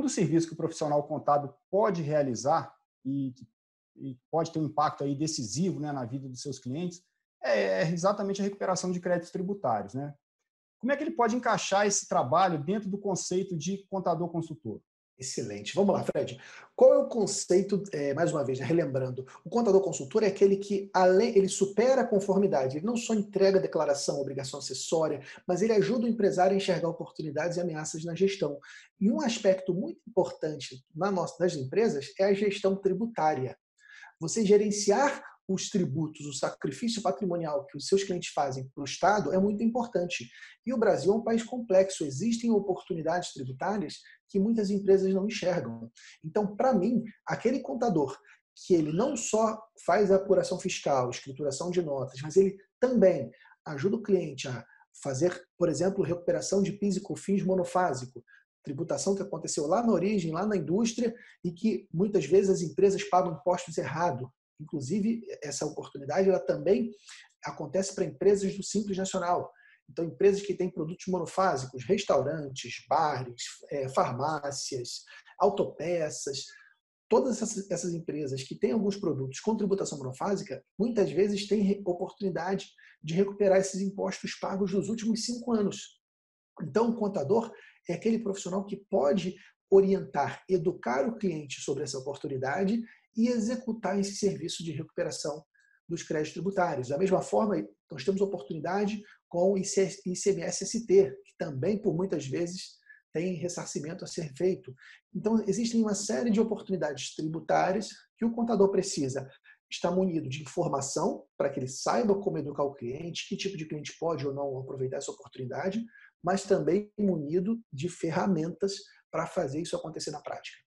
dos serviços que o profissional contábil pode realizar e, e pode ter um impacto aí decisivo né, na vida dos seus clientes é, é exatamente a recuperação de créditos tributários. Né? Como é que ele pode encaixar esse trabalho dentro do conceito de contador consultor? Excelente. Vamos lá, Fred. Qual é o conceito, é, mais uma vez, né, relembrando, o contador consultor é aquele que além, ele supera a conformidade, ele não só entrega a declaração, obrigação acessória, mas ele ajuda o empresário a enxergar oportunidades e ameaças na gestão. E um aspecto muito importante na nossa, das empresas é a gestão tributária. Você gerenciar os tributos, o sacrifício patrimonial que os seus clientes fazem para o Estado é muito importante. E o Brasil é um país complexo, existem oportunidades tributárias que muitas empresas não enxergam. Então, para mim, aquele contador que ele não só faz a apuração fiscal, escrituração de notas, mas ele também ajuda o cliente a fazer, por exemplo, recuperação de PIS e COFINS monofásico, tributação que aconteceu lá na origem, lá na indústria, e que muitas vezes as empresas pagam impostos errado. Inclusive, essa oportunidade ela também acontece para empresas do Simples Nacional. Então, empresas que têm produtos monofásicos, restaurantes, bares, é, farmácias, autopeças, todas essas, empresas que têm alguns produtos com tributação monofásica, muitas vezes têm oportunidade de recuperar esses impostos pagos nos últimos cinco anos. Então, o contador é aquele profissional que pode orientar, educar o cliente sobre essa oportunidade e executar esse serviço de recuperação dos créditos tributários. Da mesma forma, nós temos oportunidade com o ICMS-ST, que também, por muitas vezes, tem ressarcimento a ser feito. Então, existem uma série de oportunidades tributárias que o contador precisa estar munido de informação para que ele saiba como educar o cliente, que tipo de cliente pode ou não aproveitar essa oportunidade, mas também munido de ferramentas para fazer isso acontecer na prática.